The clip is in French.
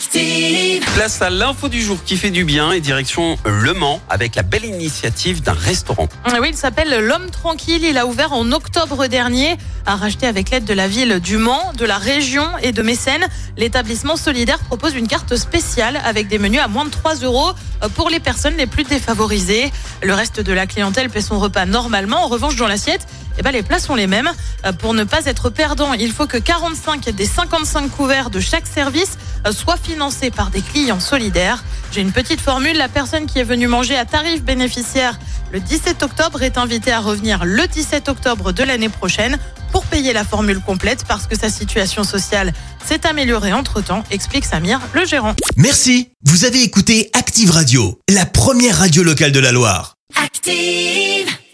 Active. Place à l'info du jour qui fait du bien et direction Le Mans avec la belle initiative d'un restaurant. Oui, il s'appelle L'Homme Tranquille. Il a ouvert en octobre dernier, a racheté avec l'aide de la ville du Mans, de la région et de Mécène. L'établissement solidaire propose une carte spéciale avec des menus à moins de 3 euros pour les personnes les plus défavorisées. Le reste de la clientèle paie son repas normalement. En revanche, dans l'assiette, eh ben, les plats sont les mêmes. Pour ne pas être perdant, il faut que 45 des 55 couverts de chaque service soient financés par des clients solidaires. J'ai une petite formule. La personne qui est venue manger à tarif bénéficiaire le 17 octobre est invitée à revenir le 17 octobre de l'année prochaine pour payer la formule complète parce que sa situation sociale s'est améliorée entre-temps, explique Samir, le gérant. Merci. Vous avez écouté Active Radio, la première radio locale de la Loire. Active.